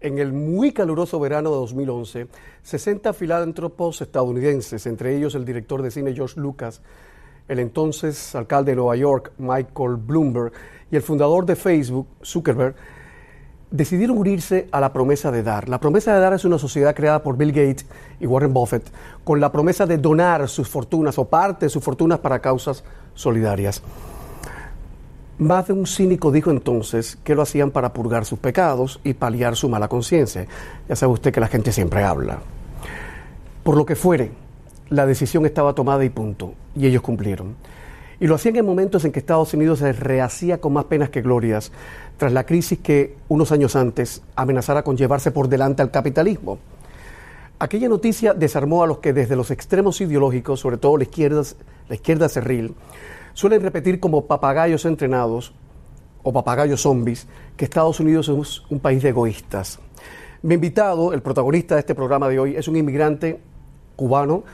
En el muy caluroso verano de 2011, 60 filántropos estadounidenses, entre ellos el director de cine George Lucas, el entonces alcalde de Nueva York, Michael Bloomberg, y el fundador de Facebook, Zuckerberg, decidieron unirse a la promesa de dar. La promesa de dar es una sociedad creada por Bill Gates y Warren Buffett con la promesa de donar sus fortunas o parte de sus fortunas para causas solidarias. Más de un cínico dijo entonces que lo hacían para purgar sus pecados y paliar su mala conciencia. Ya sabe usted que la gente siempre habla. Por lo que fuere, la decisión estaba tomada y punto, y ellos cumplieron. Y lo hacían en momentos en que Estados Unidos se rehacía con más penas que glorias, tras la crisis que unos años antes amenazara con llevarse por delante al capitalismo. Aquella noticia desarmó a los que desde los extremos ideológicos, sobre todo la izquierda, la izquierda cerril, suelen repetir como papagayos entrenados o papagayos zombies que Estados Unidos es un país de egoístas. Mi invitado, el protagonista de este programa de hoy, es un inmigrante cubano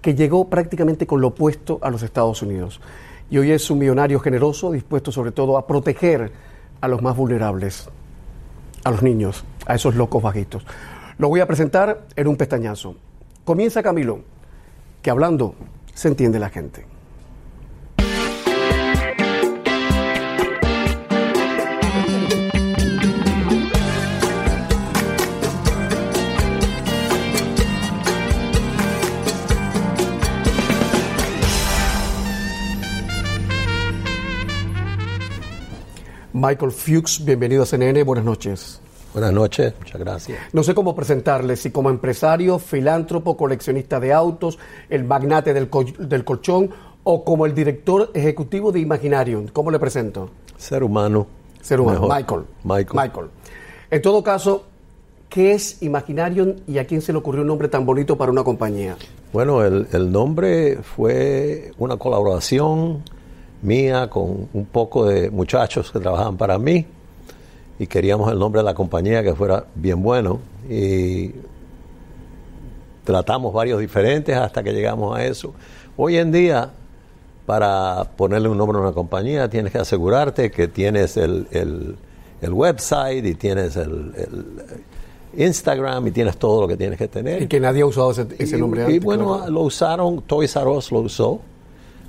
que llegó prácticamente con lo opuesto a los Estados Unidos. Y hoy es un millonario generoso, dispuesto sobre todo a proteger a los más vulnerables, a los niños, a esos locos bajitos. Lo voy a presentar en un pestañazo. Comienza Camilo, que hablando se entiende la gente. Michael Fuchs, bienvenido a CNN, buenas noches. Buenas noches, muchas gracias. No sé cómo presentarle, si como empresario, filántropo, coleccionista de autos, el magnate del, del colchón o como el director ejecutivo de Imaginarium. ¿Cómo le presento? Ser humano. Ser humano, Michael. Michael. Michael. En todo caso, ¿qué es Imaginarium y a quién se le ocurrió un nombre tan bonito para una compañía? Bueno, el, el nombre fue una colaboración mía con un poco de muchachos que trabajaban para mí y queríamos el nombre de la compañía que fuera bien bueno y tratamos varios diferentes hasta que llegamos a eso. Hoy en día, para ponerle un nombre a una compañía, tienes que asegurarte que tienes el, el, website y tienes el, Instagram y tienes todo lo que tienes que tener. Y que nadie ha usado ese, nombre antes. Y bueno, lo usaron, Toys R Us lo usó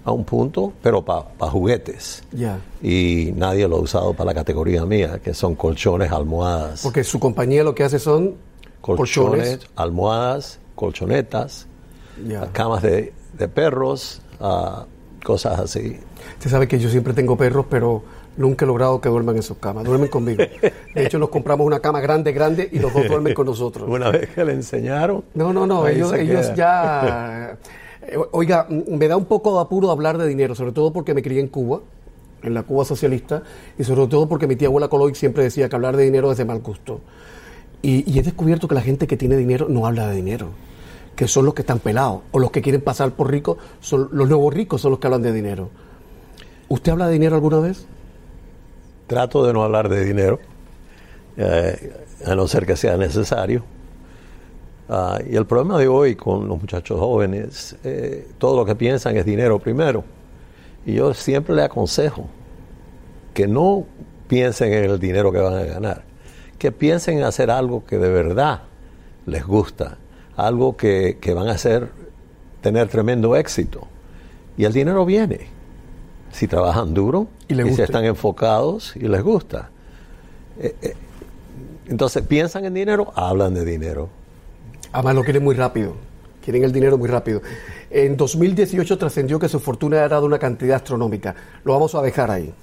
a un punto, pero para juguetes. Ya. Y nadie lo ha usado para la categoría mía, que son colchones, almohadas. Porque su compañía lo que hace son colchones, almohadas, colchonetas, camas de, perros, uh, cosas así. Usted sabe que yo siempre tengo perros, pero nunca he logrado que duerman en sus camas. Duermen conmigo. De hecho, nos compramos una cama grande, grande y los dos duermen con nosotros. Una vez que le enseñaron. No, no, no. Ellos, ellos ya oiga, me da un poco de apuro hablar de dinero, sobre todo porque me crié en Cuba, en la Cuba socialista, y sobre todo porque mi tía abuela Coloy siempre decía que hablar de dinero es de mal gusto. Y, he descubierto que la gente que tiene dinero no habla de dinero, que son los que están pelados, o los que quieren pasar por ricos, son los nuevos ricos son los que hablan de dinero. ¿Usted habla de dinero alguna vez? Trato de no hablar de dinero, eh, a no ser que sea necesario Ah, y el problema de hoy con los muchachos jóvenes, eh, todo lo que piensan es dinero primero. Y yo siempre le aconsejo que no piensen en el dinero que van a ganar, que piensen en hacer algo que de verdad les gusta, algo que, van a hacer tener tremendo éxito. Y el dinero viene si trabajan duro y, si están enfocados y les gusta. Eh, eh, entonces piensan en dinero, hablan de dinero. Además lo quieren muy rápido, quieren el dinero muy rápido. En 2018 trascendió que su fortuna era de una cantidad astronómica. Lo vamos a dejar ahí.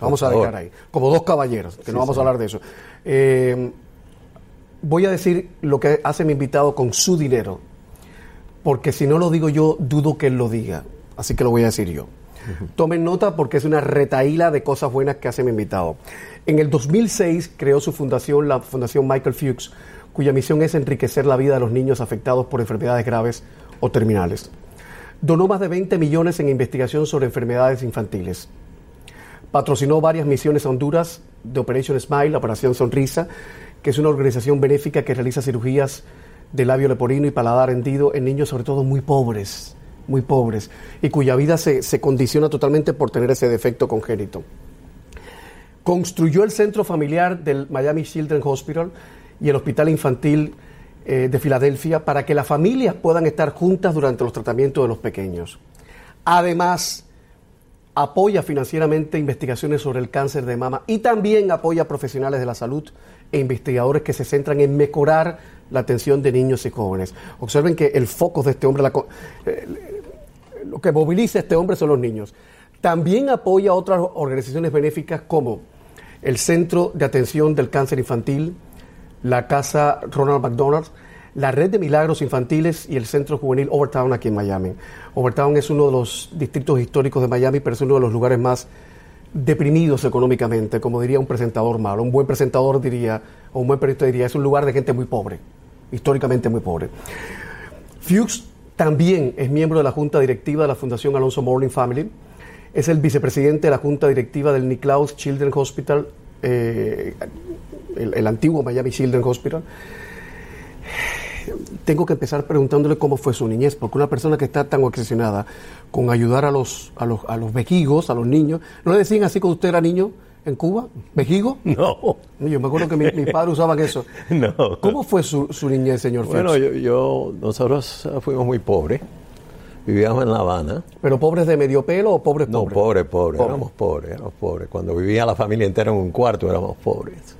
vamos a dejar ahí. Como dos caballeros, que no vamos a hablar de eso. Eh, voy a decir lo que hace mi invitado con su dinero, porque si no lo digo yo, dudo que él lo diga. Así que lo voy a decir yo. Tomen nota porque es una retaíla de cosas buenas que hace mi invitado. En el 2006 creó su fundación, la Fundación Michael Fuchs, cuya misión es enriquecer la vida de los niños afectados por enfermedades graves o terminales. Donó más de 20 millones en investigación sobre enfermedades infantiles. Patrocinó varias misiones a Honduras de Operation Smile, Operación Sonrisa, que es una organización benéfica que realiza cirugías de labio leporino y paladar hendido en niños sobre todo muy pobres, muy pobres, y cuya vida se, se condiciona totalmente por tener ese defecto congénito. Construyó el centro familiar del Miami Children's Hospital y el Hospital Infantil eh, de Filadelfia para que las familias puedan estar juntas durante los tratamientos de los pequeños. Además, apoya financieramente investigaciones sobre el cáncer de mama y también apoya profesionales de la salud e investigadores que se centran en mejorar la atención de niños y jóvenes. Observen que el foco de este hombre, eh, lo que moviliza a este hombre son los niños. También apoya a otras organizaciones benéficas como el Centro de Atención del Cáncer Infantil, la Casa Ronald McDonald, la Red de Milagros Infantiles y el Centro Juvenil Overtown aquí en Miami. Overtown es uno de los distritos históricos de Miami, pero es uno de los lugares más deprimidos económicamente, como diría un presentador malo. Un buen presentador diría, o un buen periodista diría, es un lugar de gente muy pobre, históricamente muy pobre. Fuchs también es miembro de la Junta Directiva de la Fundación Alonso Morning Family. Es el vicepresidente de la Junta Directiva del Nicklaus Children's Hospital, eh, el, antiguo Miami Children's Hospital. Tengo que empezar preguntándole cómo fue su niñez, porque una persona que está tan obsesionada con ayudar a los, a los, a los vejigos, a los niños, ¿no le decían así cuando usted era niño? en Cuba? ¿Vejigo? No. Yo me acuerdo que mis mi padres usaban eso. No. ¿Cómo fue su, su niñez, señor Bueno, yo, yo, nosotros fuimos muy pobres. Vivíamos en La Habana. ¿Pero pobres de medio pelo o pobres No, pobres? pobres, pobres. Éramos pobres, éramos pobres. Cuando vivía la familia entera en un cuarto éramos pobres.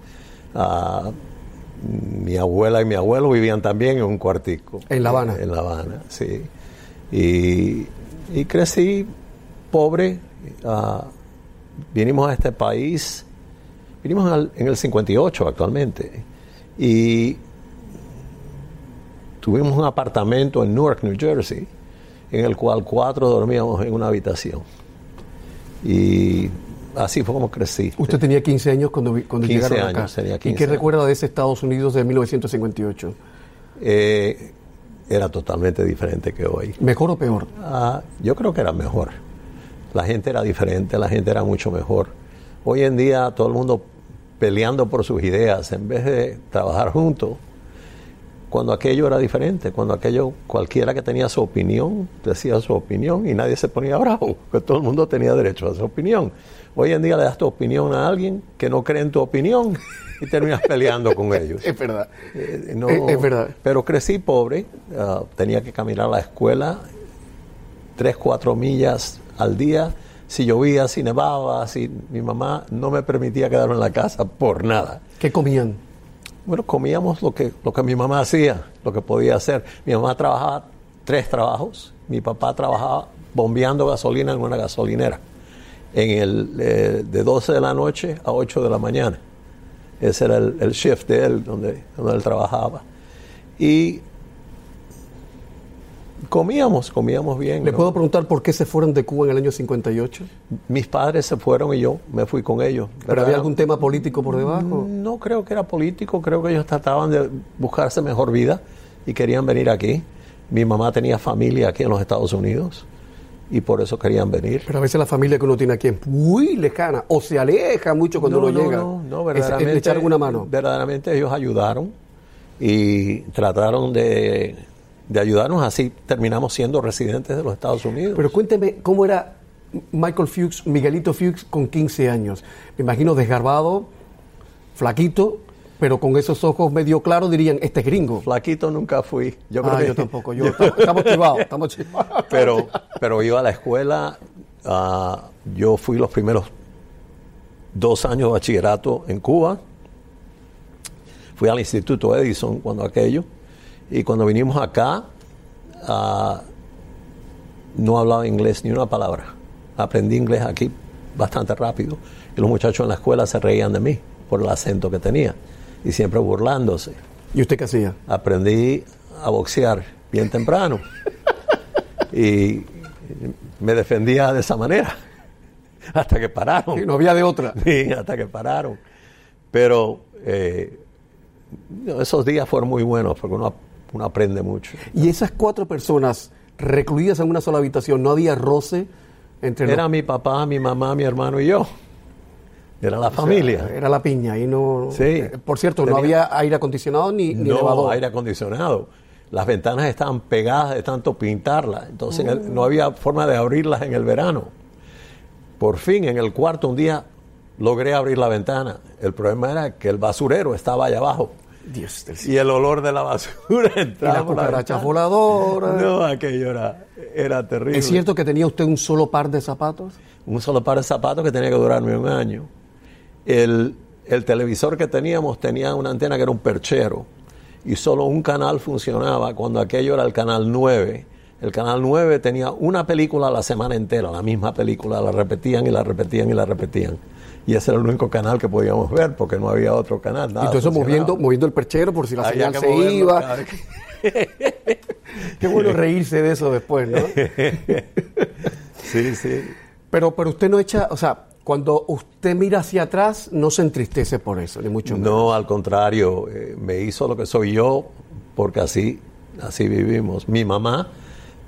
Ah, mi abuela y mi abuelo vivían también en un cuartico. ¿En La Habana? En La Habana, sí. Y, y crecí pobre. ah, vinimos a este país, vinimos al- en el 58 actualmente. Y tuvimos un apartamento en Newark, New Jersey, en el cual cuatro dormíamos en una habitación. Y así fue como crecí. Usted tenía 15 años cuando, cuando 15 llegaron acá. años, tenía ¿Y 15 qué años. recuerda de ese Estados Unidos de 1958? Eh, era totalmente diferente que hoy. ¿Mejor o peor? Ah, yo creo que era mejor. La gente era diferente, la gente era mucho mejor. Hoy en día todo el mundo peleando por sus ideas en vez de trabajar juntos. Cuando aquello era diferente, cuando aquello cualquiera que tenía su opinión decía su opinión y nadie se ponía bravo, que todo el mundo tenía derecho a su opinión. Hoy en día le das tu opinión a alguien que no cree en tu opinión y terminas peleando con ellos. Es verdad. Eh, no- Es- es verdad. Pero crecí pobre, ah, tenía que caminar a la escuela tres, cuatro millas al día. Si llovía, si nevaba, si mi mamá no me permitía quedarme en la casa por nada. ¿Qué comían? Bueno, comíamos lo que, lo que mi mamá hacía, lo que podía hacer. Mi mamá trabajaba tres trabajos, mi papá trabajaba bombeando gasolina en una gasolinera, en el, eh, de 12 de la noche a 8 de la mañana. Ese era el, el shift de él, donde, donde él trabajaba. Y comíamos, comíamos bien. ¿Le ¿no? puedo preguntar por qué se fueron de Cuba en el año 58? Mis padres se fueron y yo me fui con ellos. ¿Pero había algún tema político por debajo? No creo que era político, creo que ellos trataban de buscarse mejor vida y querían venir aquí. Mi mamá tenía familia aquí en los Estados Unidos y por eso querían venir. Pero a veces la familia que uno tiene aquí es muy lejana o se aleja mucho cuando no, uno no, llega. no, no, Es- es verdaderamente. le echaron una mano. Verdaderamente ellos ayudaron y trataron de, de ayudarnos, así terminamos siendo residentes de los Estados Unidos. Pero cuénteme cómo era Michael Fuchs, Miguelito Fuchs con 15 años. Me imagino desgarbado, flaquito, pero con esos ojos medio claros dirían, este es gringo. Flaquito nunca fui. Yo creo ah, que- yo tampoco. Yo, estamos chivados, estamos chivados. pero, pero iba a la escuela. ah, yo fui los primeros dos años de bachillerato en Cuba. Fui al Instituto Edison cuando aquello. Y cuando vinimos acá, ah, no hablaba inglés ni una palabra. Aprendí inglés aquí bastante rápido. Y los muchachos en la escuela se reían de mí por el acento que tenía. Y siempre burlándose ¿Y usted qué hacía? aprendí a boxear bien temprano y me defendía de esa manera hasta que pararon. Sí, no había de otra. Sí, hasta que pararon. Pero eh, esos días fueron muy buenos porque uno, uno aprende mucho. Y esas cuatro personas recluidas en una sola habitación, ¿no había roce entre los- Era mi papá, mi mamá, mi hermano y yo. Era la familia. Era la piña y no... Sí. Eh, Por cierto, no había aire acondicionado ni, ni no elevador. aire acondicionado. Las ventanas estaban pegadas de tanto pintarlas, entonces en el- no había forma de abrirlas en el verano. Por fin, en el cuarto un día logré abrir la ventana. El problema era que el basurero estaba allá abajo Dios del y el olor de la basura Y entraba. la por cucaracha voladora. No, aquello era, era terrible. ¿Es cierto que tenía usted un solo par de zapatos? un solo par de zapatos que tenía que durarme un año. El, el televisor que teníamos tenía una antena que era un perchero y solo un canal funcionaba cuando aquello era el canal 9. El canal 9 tenía una película a la semana entera, la misma película, la repetían y la repetían y la repetían. Y ese era el único canal que podíamos ver porque no había otro canal. nada Entonces moviendo, moviendo el perchero por si la Había señal se moverlo iba. Qué bueno reírse de eso después, ¿no? Sí, sí. Pero, pero usted no echa, o sea, cuando usted mira hacia atrás, no se entristece por eso, ni mucho menos. No, al contrario, eh, me hizo lo que soy yo porque así, así vivimos. Mi mamá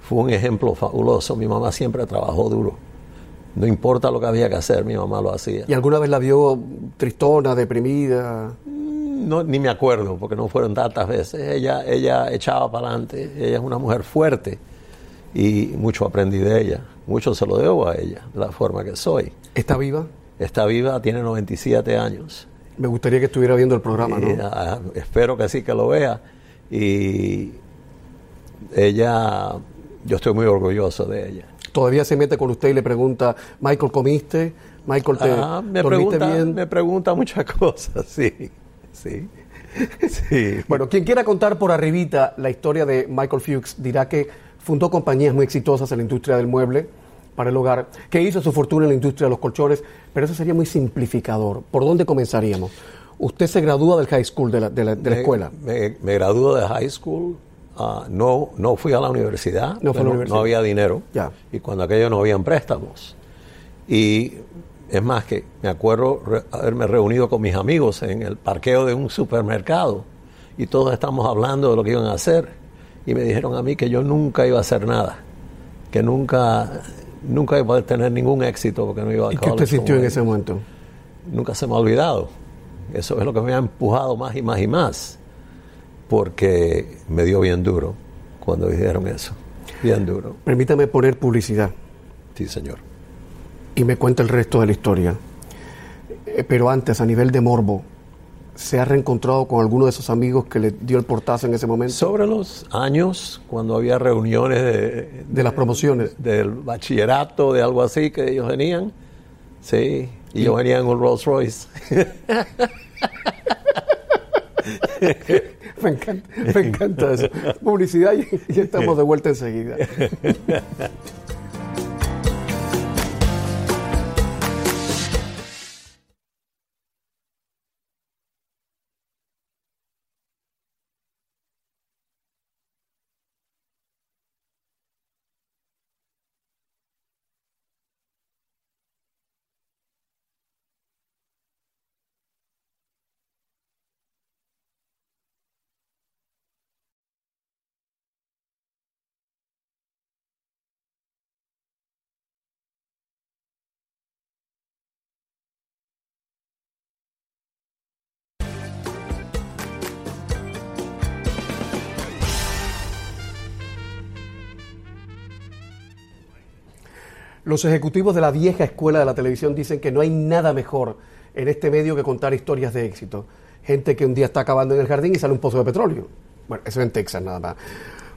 fue un ejemplo fabuloso. Mi mamá siempre trabajó duro. No importa lo que había que hacer, mi mamá lo hacía. ¿Y alguna vez la vio tristona, deprimida? No, ni me acuerdo porque no fueron tantas veces. Ella, ella echaba para adelante. Ella es una mujer fuerte y mucho aprendí de ella. Mucho se lo debo a ella, de la forma que soy. ¿Está viva? Está viva, tiene 97 años. Me gustaría que estuviera viendo el programa, Y, ¿no? ah, espero que sí que lo vea. Y ella, yo estoy muy orgulloso de ella. Todavía se mete con usted y le pregunta, Michael, ¿comiste? Michael, ¿te Ah, me, dormiste pregunta, bien? me pregunta muchas cosas, sí, sí, sí. Bueno, quien quiera contar por arribita la historia de Michael Fuchs dirá que fundó compañías muy exitosas en la industria del mueble para el hogar, que hizo su fortuna en la industria de los colchones, pero eso sería muy simplificador. ¿Por dónde comenzaríamos? Usted se gradúa del high school, de la, de la- de la Me- escuela. Me, me gradué de high school, ah, no, no fui a la universidad, No fue a la no- universidad. no había dinero, y cuando aquello no habían préstamos. Y es más que me acuerdo re- haberme reunido con mis amigos en el parqueo de un supermercado y todos estamos hablando de lo que iban a hacer y me dijeron a mí que yo nunca iba a hacer nada, que nunca, nunca iba a poder tener ningún éxito porque no iba a ¿Y qué usted sintió en ese momento? Nunca se me ha olvidado. Eso es lo que me ha empujado más y más y más, porque me dio bien duro cuando dijeron eso, bien duro. Permítame poner publicidad Sí, señor. y me cuenta el resto de la historia. Eh, Pero antes, a nivel de morbo, ¿se ha reencontrado con alguno de esos amigos que le dio el portazo en ese momento? Sobre los años, cuando había reuniones de, De las promociones. del bachillerato, de algo así, que ellos venían, sí, y yo venía en un Rolls Royce. Me encanta, me encanta eso. Publicidad y, y estamos de vuelta enseguida. Los ejecutivos de la vieja escuela de la televisión dicen que no hay nada mejor en este medio que contar historias de éxito. Gente que un día está acabando en el jardín y sale un pozo de petróleo. Bueno, eso en Texas nada más.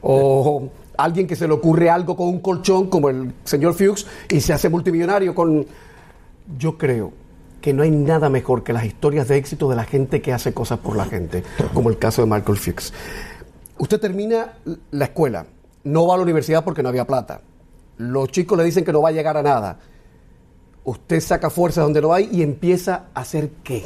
O alguien que se le ocurre algo con un colchón como el señor Fuchs y se hace multimillonario con... Yo creo que no hay nada mejor que las historias de éxito de la gente que hace cosas por la gente, como el caso de Michael Fuchs. Usted termina la escuela, no va a la universidad porque no había plata. Los chicos le dicen que no va a llegar a nada. Usted saca fuerzas donde no hay y empieza a hacer qué.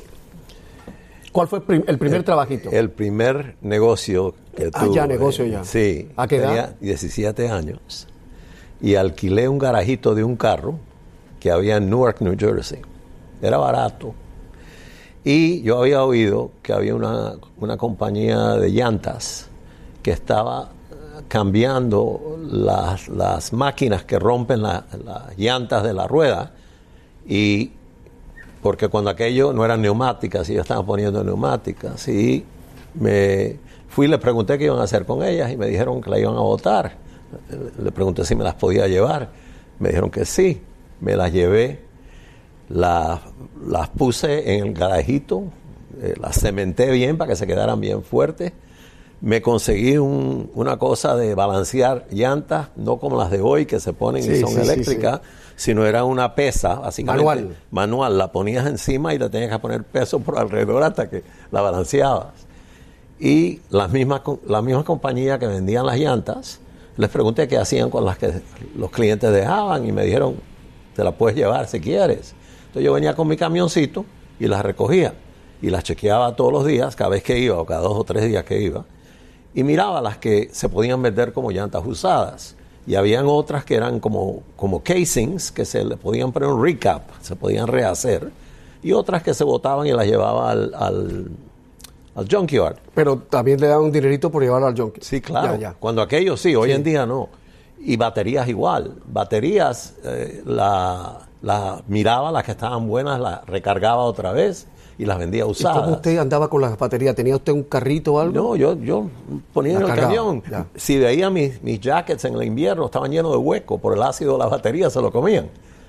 ¿Cuál fue el, prim- el primer trabajito? El primer negocio que Ah, tuve. ya, negocio ya. Sí. ¿A qué edad? Tenía 17 años y alquilé un garajito de un carro que había en Newark, New Jersey. Era barato. Y yo había oído que había una, una compañía de llantas que estaba cambiando las, las máquinas que rompen la- las llantas de la rueda y porque cuando aquello no eran neumáticas, ellos estaban poniendo neumáticas. Y me fui y les pregunté qué iban a hacer con ellas y me dijeron que la iban a botar. Le pregunté si me las podía llevar. Me dijeron que sí. Me las llevé, las, las puse en el garajito eh, las cementé bien para que se quedaran bien fuertes. Me conseguí un- una cosa de balancear llantas, no como las de hoy que se ponen y son sí, sí, eléctricas, sino era una pesa, básicamente. Manual. Manual, la ponías encima y le tenías que poner peso por alrededor hasta que la balanceabas. Y las mismas, co- la misma compañía que vendían las llantas, les pregunté qué hacían con las que los clientes dejaban y me dijeron, te las puedes llevar si quieres. Entonces yo venía con mi camioncito y las recogía y las chequeaba todos los días, cada vez que iba o cada dos o tres días que iba, y miraba las que se podían vender como llantas usadas. Y habían otras que eran como, como casings, que se le podían poner un recap, se podían rehacer, y otras que se botaban y las llevaba al, al, al junkyard. Pero también le dan un dinerito por llevarlo al junkie. Sí, claro. Ya, ya. Cuando aquello sí, hoy en día no. Y baterías igual. Baterías, eh, la, la miraba, las que estaban buenas, las recargaba otra vez y las vendía ¿Y cómo usadas. usted andaba con las baterías? ¿Tenía usted un carrito o algo? No, yo, yo ponía en La el camión. ya. Si veía mis, mis jackets en el invierno, estaban llenos de hueco. Por el ácido de las baterías se lo comían.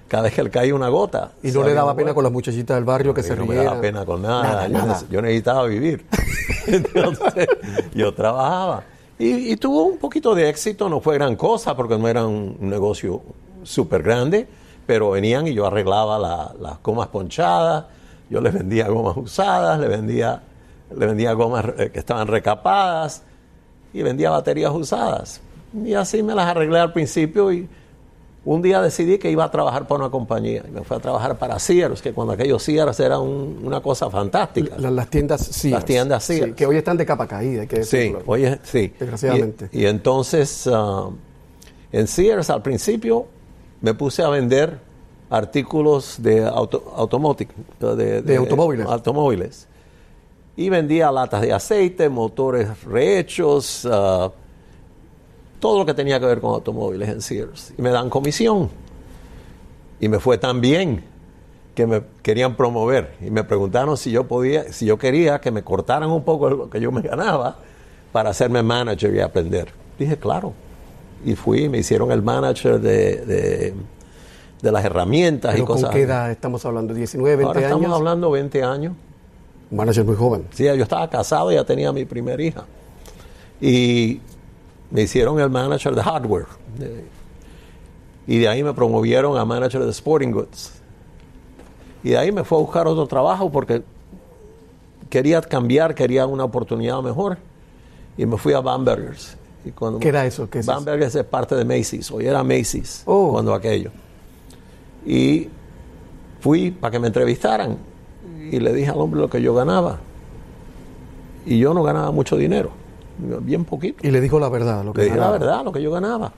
Cada vez que le caía una gota. ¿Y no le daba pena con las muchachitas del barrio que se no me rieran? daba pena con nada. Nada, yo, nada. neces- yo necesitaba vivir. Entonces, yo trabajaba. Y, y tuvo un poquito de éxito, no fue gran cosa porque no era un, negocio súper grande, pero venían y yo arreglaba la- las gomas ponchadas, yo les vendía gomas usadas, le vendía, vendía gomas eh, que estaban recapadas y vendía baterías usadas. Y así me las arreglé al principio y un día decidí que iba a trabajar para una compañía. Y me fui a trabajar para Sears, que cuando aquellos Sears era un- una cosa fantástica. La- las tiendas Sears. Las tiendas Sí, Sears. que hoy están de capa caída. hay que Sí, oye, sí. Desgraciadamente. Y, y entonces, ah, en Sears al principio me puse a vender artículos de auto, de, De automóviles. automóviles. Y vendía latas de aceite, motores rehechos, ah, todo lo que tenía que ver con automóviles en Sears. Y me dan comisión. Y me fue tan bien que me querían promover y me preguntaron si yo podía, si yo quería que me cortaran un poco lo que yo me ganaba para hacerme manager y aprender. Dije, claro. Y fui, me hicieron el manager de, de, las herramientas Pero y cosas. ¿Con qué edad estamos hablando? ¿19, 20 Ahora estamos años? hablando 20 años. Un manager muy joven. Sí, yo estaba casado y ya tenía mi primera hija. Y me hicieron el manager de hardware. Y de ahí me promovieron a manager de sporting goods. Y de ahí me fue a buscar otro trabajo porque quería cambiar, quería una oportunidad mejor. Y me fui a Bambergers. Y cuando ¿Qué era eso? ¿Qué es eso? Bambergers es parte de Macy's. Hoy era Macy's Oh. cuando aquello. Y fui para que me entrevistaran. Y le dije al hombre lo que yo ganaba. Y yo no ganaba mucho dinero. Bien poquito. Y le dijo la verdad. Lo que Le dije la verdad, lo que yo ganaba.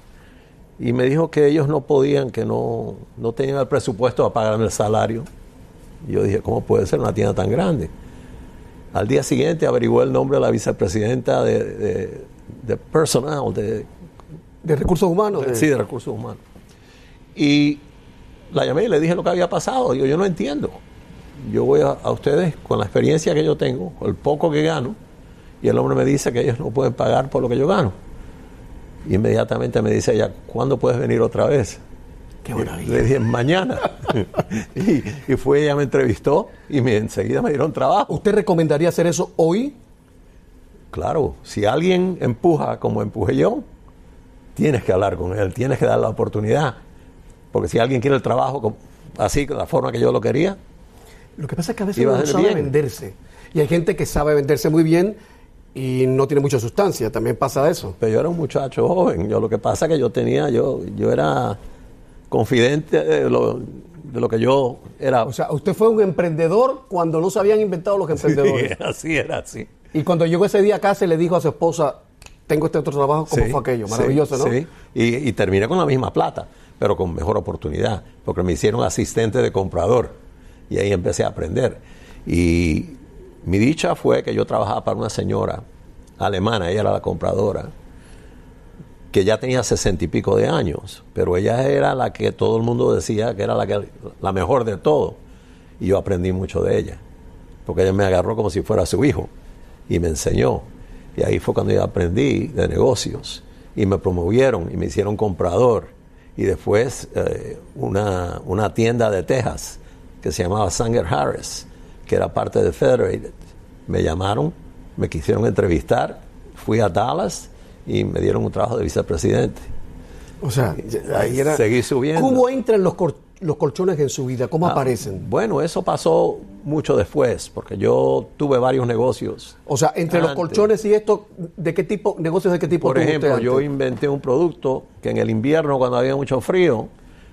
Y me dijo que ellos no podían, que no, no tenían el presupuesto para pagarme el salario. Y yo dije, ¿cómo puede ser una tienda tan grande? Al día siguiente averigué el nombre de la vicepresidenta de, de, de personal, de, De recursos humanos. de- sí, de recursos humanos. Y la llamé y le dije lo que había pasado. Digo, yo no entiendo. Yo voy a, a ustedes con la experiencia que yo tengo, el poco que gano, y el hombre me dice que ellos no pueden pagar por lo que yo gano. Inmediatamente me dice ella, ¿cuándo puedes venir otra vez? Qué maravilla. Le dije, mañana. y, y fue, ella me entrevistó y me, enseguida me dieron trabajo. ¿Usted recomendaría hacer eso hoy? Claro, si alguien empuja como empujé yo, tienes que hablar con él, tienes que dar la oportunidad. Porque si alguien quiere el trabajo así, de la forma que yo lo quería, Lo que pasa es que a veces uno no sabe bien. venderse. Y hay gente que sabe venderse muy bien y no tiene mucha sustancia. También pasa eso. pero yo era un muchacho joven. Yo lo que pasa es que yo tenía, yo, yo era confidente de lo, de lo que yo era. O sea, usted fue un emprendedor cuando no se habían inventado los emprendedores. Sí, así era, así. Y cuando llegó ese día a casa y le dijo a su esposa, tengo este otro trabajo, ¿cómo Sí, fue aquello? sí, Maravilloso, ¿no? Sí, y, y terminé con la misma plata, pero con mejor oportunidad, porque me hicieron asistente de comprador y ahí empecé a aprender. Y mi dicha fue que yo trabajaba para una señora alemana, ella era la compradora, que ya tenía sesenta y pico de años, pero ella era la que todo el mundo decía que era la, que, la mejor de todo. Y yo aprendí mucho de ella, porque ella me agarró como si fuera su hijo y me enseñó. Y ahí fue cuando yo aprendí de negocios y me promovieron y me hicieron comprador. Y después eh, una, una tienda de Texas que se llamaba Sanger Harris, que era parte de Federated, me llamaron, me quisieron entrevistar, fui a Dallas y me dieron un trabajo de vicepresidente. O sea, ahí era... Seguí subiendo. ¿Cómo entran los, los colchones en su vida? ¿Cómo ah, aparecen? Bueno, eso pasó mucho después, porque yo tuve varios negocios. O sea, entre los colchones y esto, ¿de qué tipo, negocios de qué tipo? Por ejemplo, yo inventé un producto que en el invierno, cuando había mucho frío,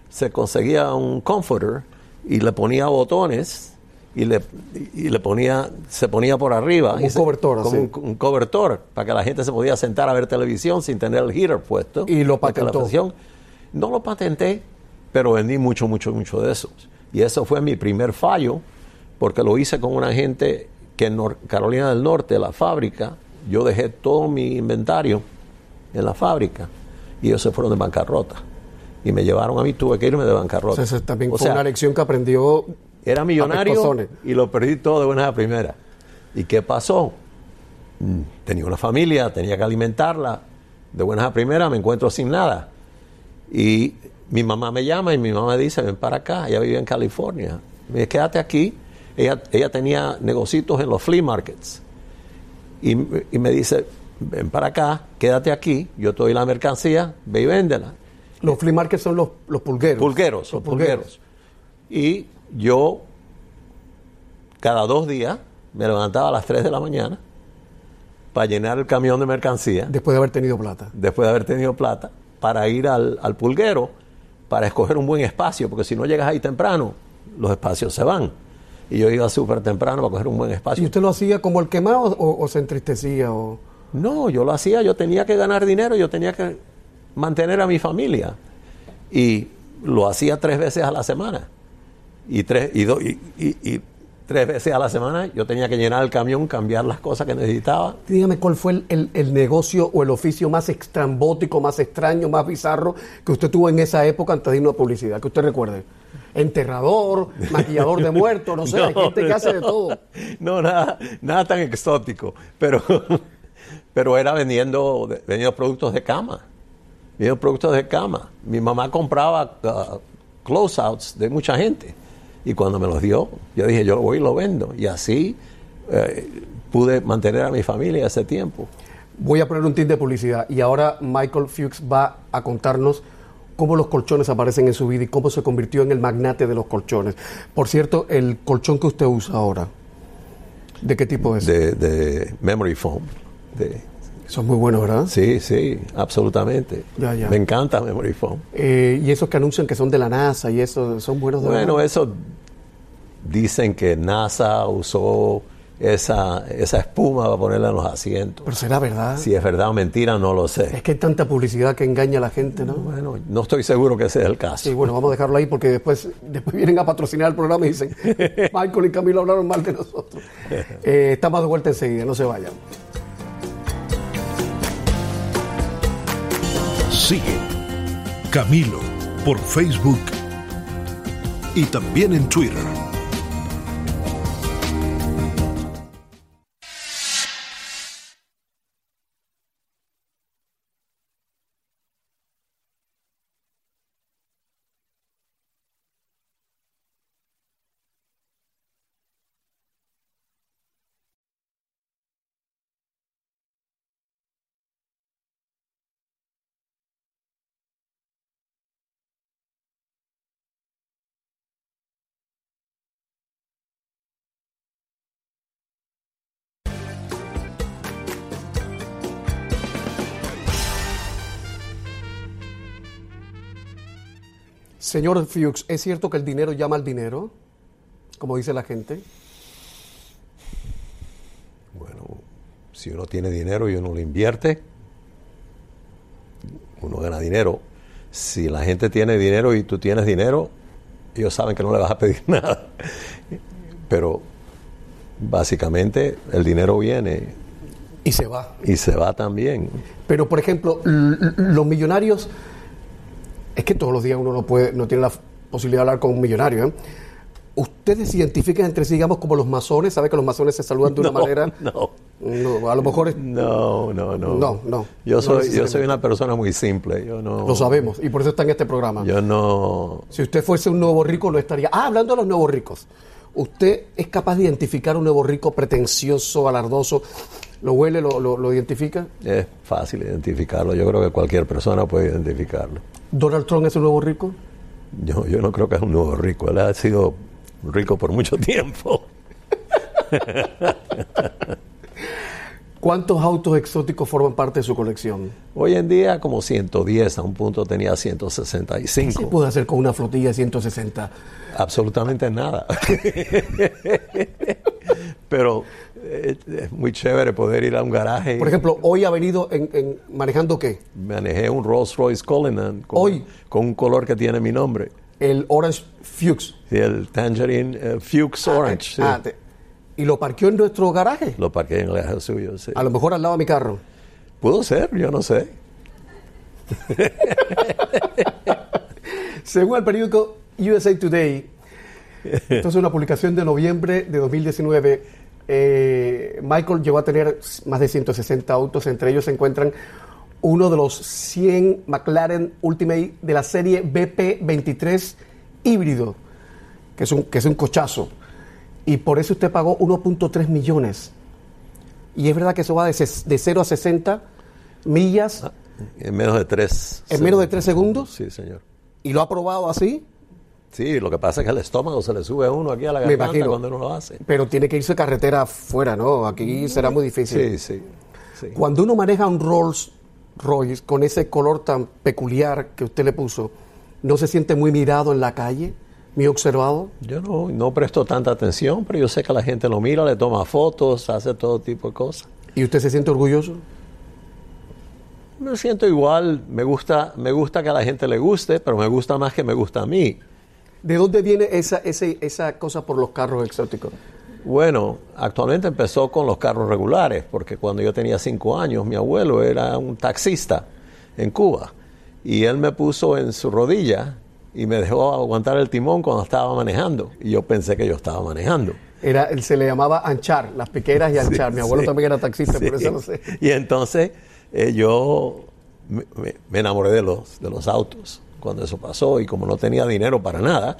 se conseguía un comforter y le ponía botones y le, y le ponía, se ponía por arriba. un cobertor, como un, cobertor, para que la gente se podía sentar a ver televisión sin tener el heater puesto. Y lo patentó. No lo patenté, pero vendí mucho, mucho, mucho de esos. Y eso fue mi primer fallo, porque lo hice con una gente que en Carolina del Norte, la fábrica, yo dejé todo mi inventario en la fábrica y ellos se fueron de bancarrota. Y me llevaron a mí, tuve que irme de bancarrota. O sea, también fue una lección que aprendió era millonario y lo perdí todo de buena a primera. ¿Y qué pasó? Mm, tenía una familia, tenía que alimentarla. De buenas a primera me encuentro sin nada. Y mi mamá me llama y mi mamá dice, ven para acá, ella vivía en California. Me dice, quédate aquí. Ella, ella tenía negocios en los flea markets. Y, me dice, ven para acá, quédate aquí, yo te doy la mercancía, ve y véndela. Los flea markets son los, los pulgueros. Pulgueros, los pulgueros. Y yo cada dos días me levantaba a las 3 de la mañana para llenar el camión de mercancía. Después de haber tenido plata. Después de haber tenido plata, para ir al, pulguero, para escoger un buen espacio, porque si no llegas ahí temprano, los espacios se van. Y yo iba súper temprano para coger un buen espacio. ¿Y usted lo hacía como el quemado o, o se entristecía? O... No, yo lo hacía, yo tenía que ganar dinero, yo tenía que mantener a mi familia. Y lo hacía tres veces a la semana y tres, y, y, tres veces a la semana yo tenía que llenar el camión, cambiar las cosas que necesitaba. Dígame cuál fue el, negocio o el oficio más extrambótico, más extraño, más bizarro que usted tuvo en esa época antes de irnos a publicidad, que usted recuerde. Enterrador, maquillador de muertos, no sé, hay gente que hace de todo. No, nada, nada tan exótico, pero, pero era vendiendo, vendiendo productos de cama. Vendiendo productos de cama. Mi mamá compraba uh, closeouts de mucha gente y cuando me los dio, yo dije, yo lo voy y lo vendo. Y así eh, pude mantener a mi familia ese tiempo. Voy a poner un tip de publicidad y ahora Michael Fuchs va a contarnos cómo los colchones aparecen en su vida y cómo se convirtió en el magnate de los colchones. Por cierto, el colchón que usted usa ahora, ¿de qué tipo es? De, memory foam. De, son muy buenos, ¿verdad? Sí, sí, absolutamente. Me encanta Memory Foam. Eh, y esos que anuncian que son de la NASA y eso, ¿son buenos de Bueno, eso dicen que NASA usó esa, esa espuma para ponerla en los asientos. Pero será verdad. Si es verdad o mentira, no lo sé. Es que hay tanta publicidad que engaña a la gente, ¿no? Bueno, no estoy seguro que ese sea el caso. Sí, bueno, vamos a dejarlo ahí porque después, después vienen a patrocinar el programa y dicen, Michael y Camilo hablaron mal de nosotros. Eh, estamos de vuelta enseguida, no se vayan. Sigue Camilo por Facebook y también en Twitter. Señor Fuchs, ¿es cierto que el dinero llama al dinero? Como dice la gente. Bueno, si uno tiene dinero y uno lo invierte, uno gana dinero. Si la gente tiene dinero y tú tienes dinero, ellos saben que no le vas a pedir nada. Pero básicamente el dinero viene. Y se va. Y se va también. Pero, por ejemplo, los millonarios es que todos los días uno no puede, no tiene la posibilidad de hablar con un millonario. ¿eh? ¿Ustedes se identifican entre sí, digamos, como los masones? ¿Sabe que los masones se saludan de una manera? No. no. A lo mejor es... No, no, no. No, no. Yo soy, yo soy una persona muy simple. Yo no... Lo sabemos, y por eso está en este programa. Yo no... Si usted fuese un nuevo rico, lo estaría... Ah, hablando de los nuevos ricos. ¿usted es capaz de identificar un nuevo rico pretencioso, alardoso? ¿Lo huele, lo, lo, lo identifica? Es fácil identificarlo. Yo creo que cualquier persona puede identificarlo. ¿Donald Trump es un nuevo rico? Yo, yo no creo que es un nuevo rico. Él ha sido rico por mucho tiempo. ¿Cuántos autos exóticos forman parte de su colección? Hoy en día como 110, a un punto tenía ¿Qué se 165. puede hacer con una flotilla de 160? Absolutamente nada. Pero es muy chévere poder ir a un garaje. Por ejemplo, hoy ha venido en, en- manejando qué? Manejé un Rolls Royce Cullinan con, Hoy. con un color que tiene mi nombre. El Orange Fuchs. Sí, el Tangerine eh, Fuchs Orange. sí. Ah, te- ¿Y lo parqueó en nuestro garaje? Lo parqué en el garaje suyo. sí. A lo mejor al lado de mi carro. Pudo ser, yo no sé. Según el periódico USA Today, esto es una publicación de noviembre de 2019, eh, Michael llegó a tener más de 160 autos, entre ellos se encuentran uno de los 100 McLaren Ultimate de la serie BP23 híbrido, que es un, que es un cochazo. Y por eso usted pagó 1.3 millones. Y es verdad que eso va de, de 0 a 60 millas En menos de tres. en menos de 3 segundos. Sí, señor. Y lo ha probado así. Sí, lo que pasa es que el estómago se le sube a uno aquí a la garganta cuando uno lo hace. Pero tiene que irse carretera afuera, ¿no? Aquí será muy difícil. Sí, sí. sí. Cuando uno maneja un Rolls Royce con ese color tan peculiar que usted le puso, ¿no se siente muy mirado en la calle? ¿Muy observado? Yo no, no presto tanta atención, pero yo sé que la gente lo mira, le toma fotos, hace todo tipo de cosas. ¿Y usted se siente orgulloso? Me siento igual, me gusta, me gusta que a la gente le guste, pero me gusta más que me gusta a mí. ¿De dónde viene esa, ese- esa cosa por los carros exóticos? Bueno, actualmente empezó con los carros regulares, porque cuando yo tenía cinco años, mi abuelo era un taxista en Cuba, y él me puso en su rodilla y me dejó aguantar el timón cuando estaba manejando, y yo pensé que yo estaba manejando. Era, se le llamaba anchar, las piqueras y anchar. Mi abuelo Sí, también era taxista, por eso lo sé. Y entonces eh, yo me, me- me enamoré de los, de los autos cuando eso pasó y como no tenía dinero para nada,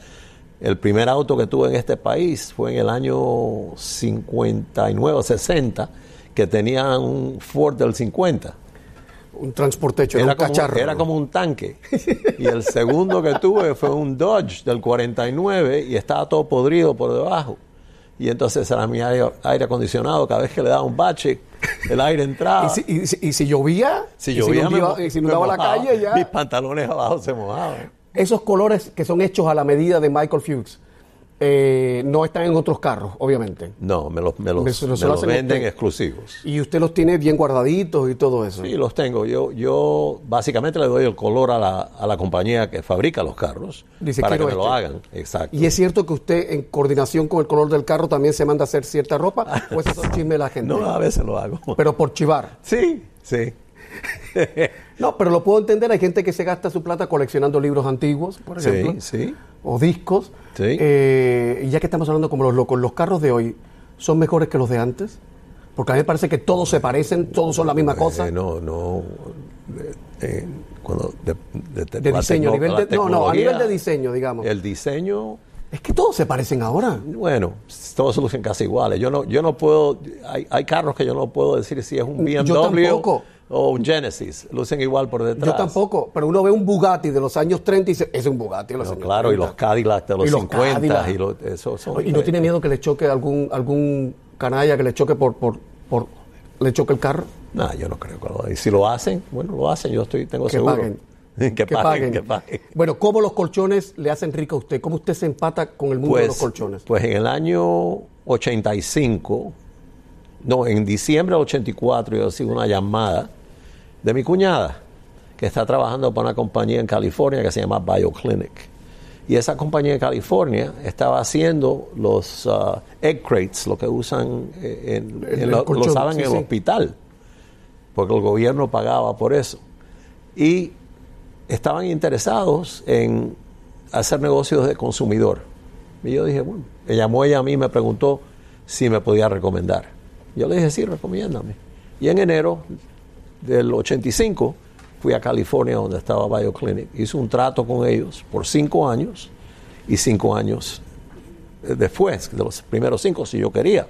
el primer auto que tuve en este país fue en el año 59 o 60, que tenía un Ford del 50. Un transporte hecho, era Era un como, cacharro. era como un tanque. Y el segundo que tuve fue un Dodge del 49 y estaba todo podrido por debajo. Y entonces era mi aire, aire acondicionado. Cada vez que le daba un bache, el aire entraba. ¿Y si, y si- y si llovía? Si ¿Y llovía, me inundaba la calle ya. Mis pantalones abajo se mojaban. Esos colores que son hechos a la medida de Michael Fuchs eh, no están en otros carros, obviamente. No, me los, me me venden usted. exclusivos. Y usted los tiene bien guardaditos y todo eso. Sí, los tengo. Yo, yo básicamente le doy el color a la, a la compañía que fabrica los carros Dice, para que "Quiero me lo este". hagan. Exacto. ¿Y es cierto que usted, en coordinación con el color del carro, también se manda a hacer cierta ropa? ¿O eso de la gente? No, a veces lo hago. Pero por chivar. Sí, sí. No, pero lo puedo entender. Hay gente que se gasta su plata coleccionando libros antiguos, por ejemplo. Sí, sí. O discos. Sí. Eh, y ya que estamos hablando como los locos, ¿los carros de hoy son mejores que los de antes? Porque a mí me parece que todos se parecen, todos son la misma cosa. Eh, no, no. eh, eh, cuando de, de- diseño, a nivel de, no, no, a nivel de diseño, digamos. El diseño, Es que todos se parecen ahora. bueno, todos lucen casi iguales. Yo no, yo no puedo, hay, hay carros que yo no puedo decir si es un BMW Yo tampoco. O un Genesis. Lucen igual por detrás. Yo tampoco, pero uno ve un Bugatti de los años 30 y dice, es un Bugatti de los No, años claro, y 30". los Cadillac de los, Y los 50 Cadillac. y los, eso son ¿Y no tiene miedo que le choque algún algún canalla que le choque por por, por le choque el carro? No, yo no creo que lo Y si lo hacen, bueno, lo hacen, yo estoy, tengo Que seguro. paguen. que, paguen, que paguen. Bueno, ¿cómo los colchones le hacen rico a usted? ¿Cómo usted se empata con el mundo de los Pues, colchones? pues en el año 85, no, en diciembre del 84, yo recibo una llamada de mi cuñada, que está trabajando para una compañía en California que se llama BioClinic. Y esa compañía en California estaba haciendo los ah, egg crates, lo que usan eh, en, El- en lo colchón, usaban sí, en sí. el hospital, porque el gobierno pagaba por eso. Y estaban interesados en hacer negocios de consumidor. Y yo dije, bueno, me llamó ella a mí y me preguntó si me podía recomendar. Yo le dije, sí, recomiéndame. Y en enero del 85 fui a California donde estaba BioClinic. Hice un trato con ellos por cinco años y cinco años después de los primeros cinco si yo quería.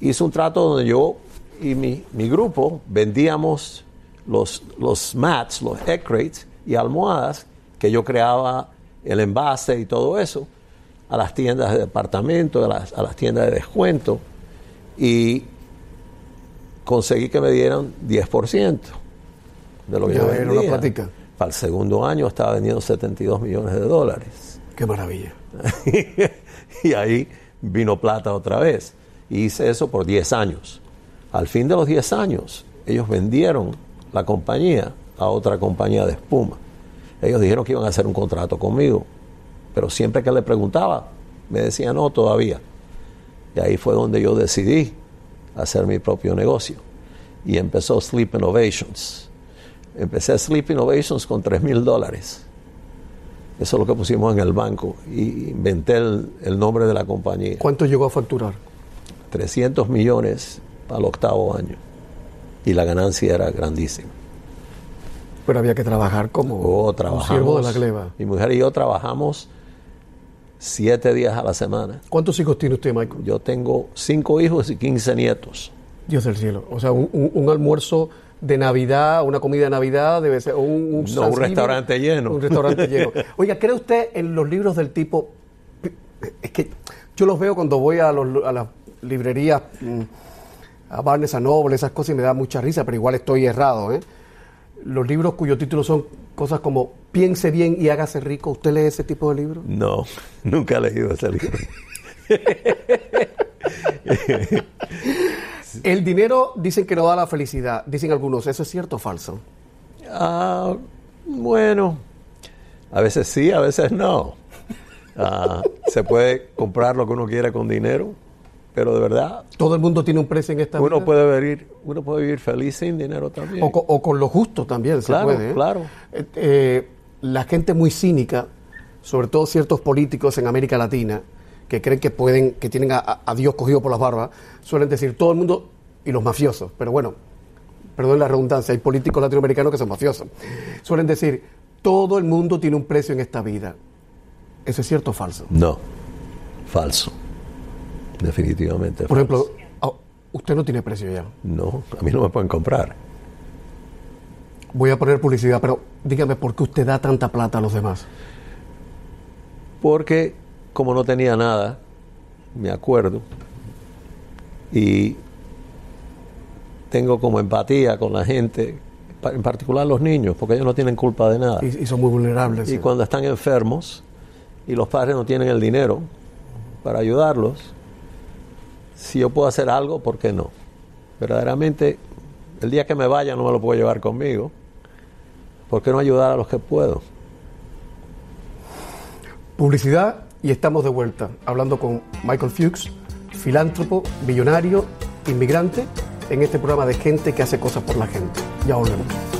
Hice un trato donde yo y mi, mi grupo vendíamos los, los mats, los egg crates y almohadas que yo creaba el envase y todo eso a las tiendas de departamento, a las, a las tiendas de descuento y conseguí que me dieran 10% de lo que Ya yo era vendía. una plática. Para el segundo año estaba vendiendo 72 millones de dólares. Qué maravilla. y ahí vino plata otra vez. Y hice eso por 10 años. Al fin de los 10 años, ellos vendieron la compañía a otra compañía de espuma. Ellos dijeron que iban a hacer un contrato conmigo, pero siempre que le preguntaba, me decía no todavía. Y ahí fue donde yo decidí hacer mi propio negocio. Y empezó Sleep Innovations. Empecé Sleep Innovations con 3 mil dólares. Eso es lo que pusimos en el banco. Y inventé el, el nombre de la compañía. ¿Cuánto llegó a facturar? 300 millones al octavo año. Y la ganancia era grandísima. Pero había que trabajar como Oh, un trabajamos. siervo de la gleba. Mi mujer y yo trabajamos siete días a la semana. ¿Cuántos hijos tiene usted, Michael? Yo tengo cinco hijos y 15 nietos. Dios del cielo. O sea, un, un- un almuerzo de Navidad, una comida de Navidad, debe ser un, un No, un restaurante lleno. Un restaurante lleno. Oiga, ¿cree usted en los libros del tipo? Es que yo los veo cuando voy a, los- a las librerías, mm, a Barnes a Noble, esas cosas, y me da mucha risa, pero igual estoy errado, ¿eh? Los libros cuyos títulos son cosas como Piense bien y hágase rico. ¿Usted lee ese tipo de libros? No, nunca he leído ese libro. El dinero dicen que no da la felicidad, dicen algunos. ¿Eso es cierto o falso? Ah, bueno, a veces sí, a veces no. Ah, se puede comprar lo que uno quiera con dinero, pero de verdad Todo el mundo tiene un precio en esta uno vida. puede vivir, uno puede vivir feliz sin dinero también. O, co- o con lo justo también Claro, se puede. ¿eh? claro. Eh, eh, la gente muy cínica, sobre todo ciertos políticos en América Latina, que creen que pueden, que tienen a, a- a Dios cogido por las barbas, suelen decir todo el mundo y los mafiosos. Pero bueno, perdón la redundancia, hay políticos latinoamericanos que son mafiosos. Suelen decir todo el mundo tiene un precio en esta vida. ¿Eso es cierto o falso? No, falso. Definitivamente. Por ejemplo, ah, usted no tiene precio ya. No, a mí no me pueden comprar. Voy a poner publicidad, pero dígame por qué usted da tanta plata a los demás. Porque como no tenía nada, me acuerdo, y tengo como empatía con la gente, en particular los niños, porque ellos no tienen culpa de nada. Y, y son muy vulnerables. Y sí. cuando están enfermos y los padres no tienen el dinero para ayudarlos, si yo puedo hacer algo, ¿por qué no? Verdaderamente, el día que me vaya no me lo puedo llevar conmigo. ¿Por qué no ayudar a los que puedo? Publicidad y estamos de vuelta hablando con Michael Fuchs, filántropo, millonario, inmigrante, en este programa de gente que hace cosas por la gente. Ya volvemos.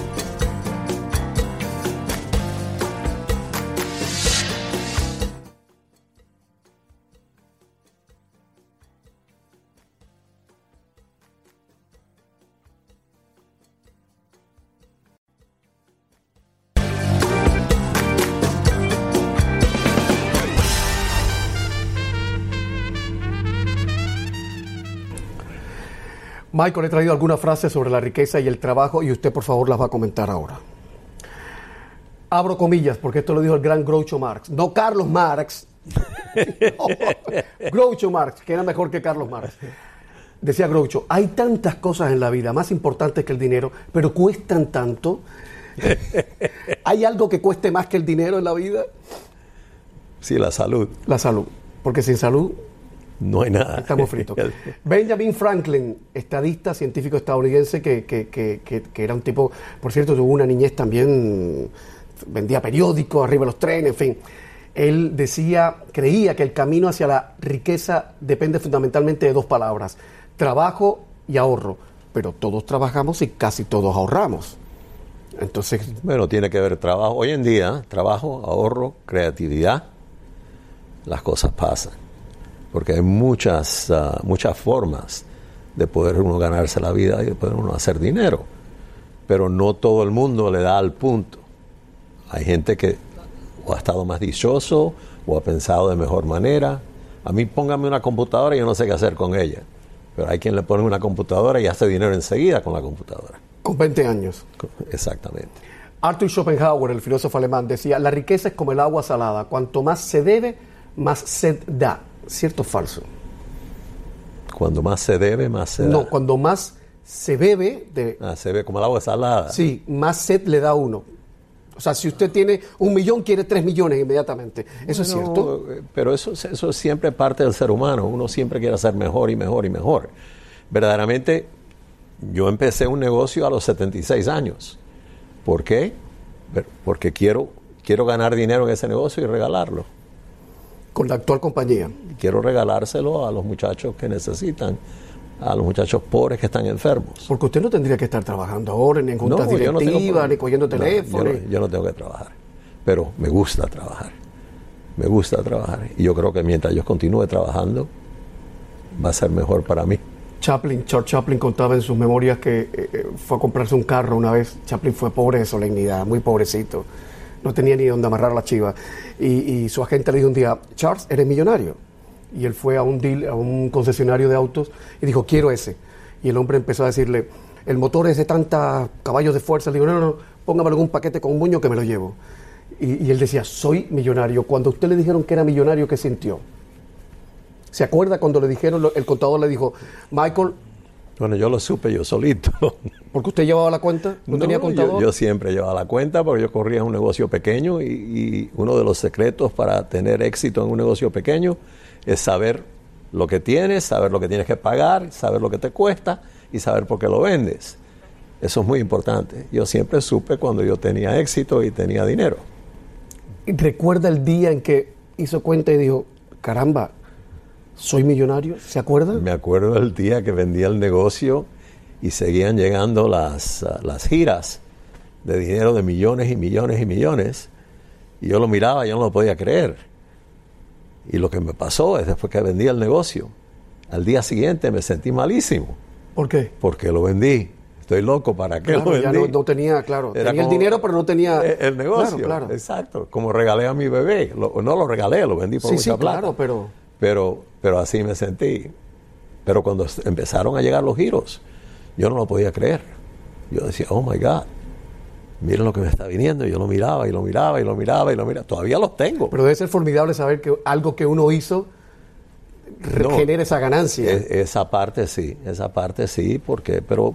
Michael, he traído algunas frases sobre la riqueza y el trabajo y usted por favor las va a comentar ahora. Abro comillas porque esto lo dijo el gran Groucho Marx, no Carlos Marx. No, Groucho Marx, que era mejor que Carlos Marx. Decía Groucho, hay tantas cosas en la vida más importantes que el dinero, pero cuestan tanto. ¿Hay algo que cueste más que el dinero en la vida? Sí, la salud. La salud. Porque sin salud No hay nada. Estamos fritos. Benjamin Franklin, estadista, científico estadounidense, que, que- que- que- que era un tipo, por cierto, tuvo una niñez también, vendía periódicos, arriba de los trenes, en fin. Él decía, creía que el camino hacia la riqueza depende fundamentalmente de dos palabras, trabajo y ahorro. Pero todos trabajamos y casi todos ahorramos. Entonces, Bueno, tiene que ver trabajo. Hoy en día, trabajo, ahorro, creatividad, las cosas pasan. Porque hay muchas, ah, muchas formas de poder uno ganarse la vida y de poder uno hacer dinero. Pero no todo el mundo le da al punto. Hay gente que o ha estado más dichoso o ha pensado de mejor manera. A mí póngame una computadora y yo no sé qué hacer con ella. Pero hay quien le pone una computadora y hace dinero enseguida con la computadora. Con 20 años. Exactamente. Arthur Schopenhauer, el filósofo alemán, decía, la riqueza es como el agua salada. Cuanto más se debe, más sed da. ¿Cierto o falso? Cuando más se debe, más se da. No, cuando más se bebe de... Ah, se ve como el agua salada. Sí, más sed le da uno. O sea, si usted tiene un millón, quiere tres millones inmediatamente. ¿Eso es cierto? eh, Pero eso, eso es siempre parte del ser humano. Uno siempre quiere hacer mejor y mejor y mejor. Verdaderamente, yo empecé un negocio a los 76 años. ¿Por qué? Porque quiero, quiero ganar dinero en ese negocio y regalarlo. Con la actual compañía. Quiero regalárselo a los muchachos que necesitan, a los muchachos pobres que están enfermos. Porque usted no tendría que estar trabajando ahora ni en juntas yo no directivas, problema. ni cogiendo No, teléfono. yo, no, yo no tengo que trabajar. Pero me gusta trabajar. Me gusta trabajar. Y yo creo que mientras yo continúe trabajando, va a ser mejor para mí. Chaplin, Charles Chaplin contaba en sus memorias que eh, eh, fue a comprarse un carro una vez. Chaplin fue pobre de solemnidad, muy pobrecito. No tenía ni dónde amarrar la chiva. Y, su agente le dijo un día, Charles, eres millonario. Y él fue a un deal, a un concesionario de autos y dijo, quiero ese. Y el hombre empezó a decirle, el motor es de tantos caballos de fuerza. Le digo, no, no, no, póngamelo en un paquete con un buño que me lo llevo. Y, él decía, soy millonario. Cuando usted le dijeron que era millonario, ¿qué sintió? ¿Se acuerda cuando le dijeron, el contador le dijo, Michael, Bueno, yo lo supe yo solito. porque usted llevaba la cuenta? ¿No, tenía contador? Yo, siempre llevaba la cuenta porque yo corría un negocio pequeño y, y uno de los secretos para tener éxito en un negocio pequeño es saber lo que tienes, saber lo que tienes que pagar, saber lo que te cuesta y saber por qué lo vendes. Eso es muy importante. Yo siempre supe cuando yo tenía éxito y tenía dinero. ¿Recuerda el día en que hizo cuenta y dijo, caramba, soy millonario? ¿Se acuerda? Me acuerdo del día que vendía el negocio y seguían llegando las, ah, las giras de dinero de millones y millones y millones. Y yo lo miraba, yo no lo podía creer. Y lo que me pasó es después que vendí el negocio, al día siguiente me sentí malísimo ¿Por qué? porque lo vendí. Estoy loco, ¿para qué Claro, lo ya vendí? no, no tenía, claro, Era tenía el dinero, pero no tenía... Eh, El negocio, Claro, claro. exacto. Como regalé a mi bebé. Lo- no lo regalé, lo vendí por Sí, mucha sí, plata. claro, pero... Pero, pero así me sentí. Pero cuando empezaron a llegar los giros, yo no lo podía creer. Yo decía, oh my God, miren lo que me está viniendo. Yo lo miraba y lo miraba y lo miraba y lo miraba. Todavía los tengo. Pero debe ser formidable saber que algo que uno hizo No. genera esa ganancia. Es- esa parte sí, esa parte sí, porque, pero,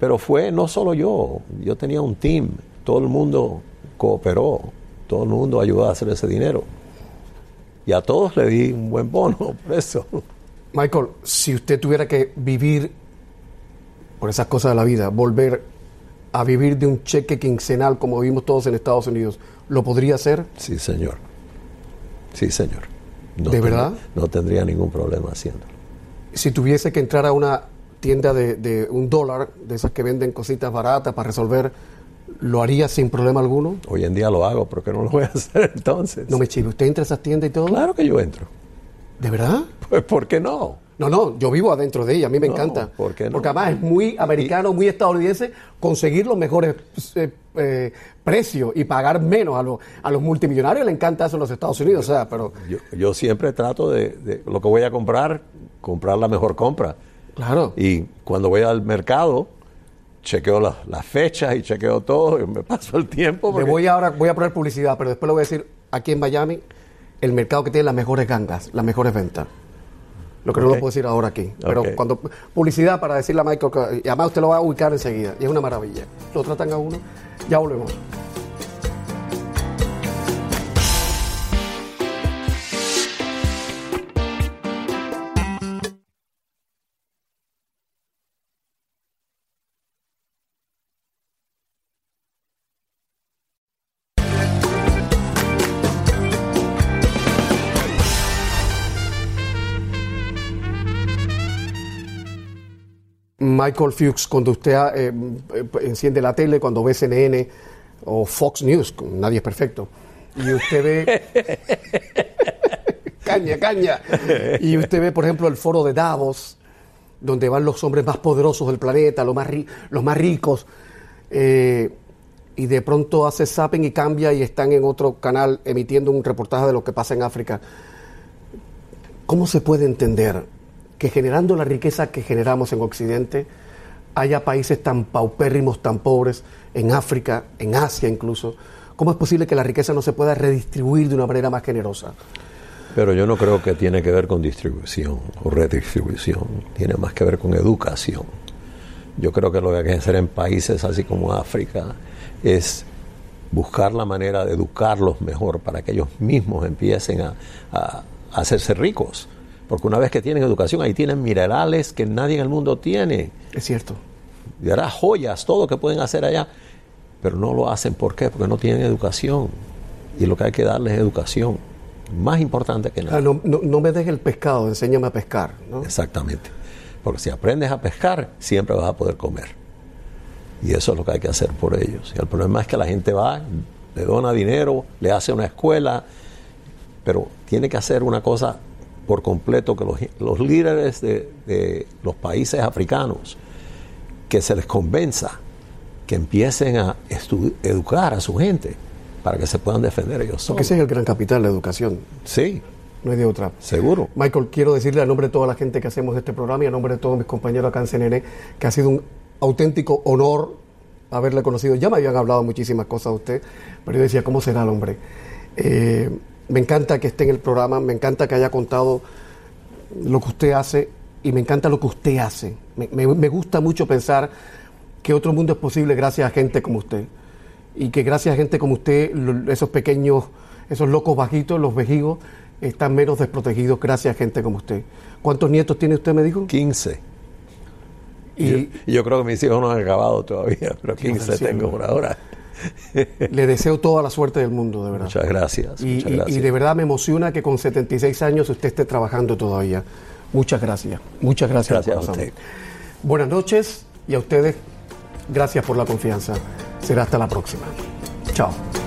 pero fue no solo yo, yo tenía un team, todo el mundo cooperó, todo el mundo ayudó a hacer ese dinero. Y a todos le di un buen bono por eso. Michael, si usted tuviera que vivir por esas cosas de la vida, volver a vivir de un cheque quincenal como vivimos todos en Estados Unidos, ¿lo podría hacer? Sí, señor. Sí, señor. No ¿De verdad? No tendría ningún problema haciéndolo. Si tuviese que entrar a una tienda de, de un dólar, de esas que venden cositas baratas para resolver, ¿lo haría sin problema alguno? Hoy en día lo hago, pero que no lo voy a hacer entonces. No me chive, ¿usted entra a esas tiendas y todo? Claro que yo entro. ¿De verdad? Pues, ¿por qué no? No, no, yo vivo adentro de ella, a mí me No, encanta. ¿por qué no? Porque además es muy americano, muy estadounidense conseguir los mejores eh, eh, precios y pagar menos a los, a los multimillonarios. Le encanta eso en los Estados Unidos, o sea, pero Yo, yo siempre trato de, de lo que voy a comprar, comprar la mejor compra. claro. Y cuando voy al mercado, chequeo las, fechas y chequeo todo y me paso el tiempo. Le porque- voy ahora, voy a poner publicidad, pero después le voy a decir, aquí en Miami, el mercado que tiene las mejores gangas, las mejores ventas. Lo que no lo puedo decir ahora aquí. Pero cuando publicidad para decirle a Michael, y además usted lo va a ubicar enseguida. Y es una maravilla. Lo tratan a uno. Ya volvemos. Michael Fuchs, cuando usted eh, eh, enciende la tele, cuando ve CNN o Fox News, nadie es perfecto, y usted ve... caña, caña. Y usted ve, por ejemplo, el foro de Davos, donde van los hombres más poderosos del planeta, los más, ri- los más ricos. eh, y de pronto hace zapping y cambia y están en otro canal emitiendo un reportaje de lo que pasa en África. ¿Cómo se puede entender que generando la riqueza que generamos en Occidente haya países tan paupérrimos, tan pobres, en África, en Asia incluso? ¿Cómo es posible que la riqueza no se pueda redistribuir de una manera más generosa? Pero yo no creo que tiene que ver con distribución o redistribución, tiene más que ver con educación. Yo creo que lo que hay que hacer en países así como África es buscar la manera de educarlos mejor para que ellos mismos empiecen a, hacerse ricos. Porque una vez que tienen educación, ahí tienen minerales que nadie en el mundo tiene. Es cierto. Y ahora joyas, todo lo que pueden hacer allá. Pero no lo hacen, ¿por qué? Porque no tienen educación. Y lo que hay que darles es educación. Más importante que nada. Ah, no, no, me dejes el pescado, enséñame a pescar. Exactamente. Porque si aprendes a pescar, siempre vas a poder comer. Y eso es lo que hay que hacer por ellos. Y el problema es que la gente va, le dona dinero, le hace una escuela, pero tiene que hacer una cosa por completo que los, líderes de, los países africanos, que se les convenza, que empiecen a educar a su gente para que se puedan defender ellos Porque ese es el gran capital, la educación. Sí. No hay de otra. Seguro. Michael, quiero decirle a nombre de toda la gente que hacemos este programa y a nombre de todos mis compañeros acá en CNN que ha sido un auténtico honor haberle conocido. Ya me habían hablado muchísimas cosas de usted, pero yo decía, ¿cómo será el hombre? Eh, me encanta que esté en el programa, me encanta que haya contado lo que usted hace y me encanta lo que usted hace. Me, gusta mucho pensar que otro mundo es posible gracias a gente como usted. Y que gracias a gente como usted, esos pequeños, esos locos bajitos, los vejigos, están menos desprotegidos gracias a gente como usted. ¿Cuántos nietos tiene usted, me dijo? 15. Y yo, creo que mis hijos no han acabado todavía, pero 15 tengo por ahora. Le deseo toda la suerte del mundo, de verdad. Muchas gracias, y, de verdad me emociona que con 76 años usted esté trabajando todavía. Muchas gracias. Muchas gracias. Gracias a usted. Buenas noches y a ustedes, gracias por la confianza. Será hasta la próxima. Chao.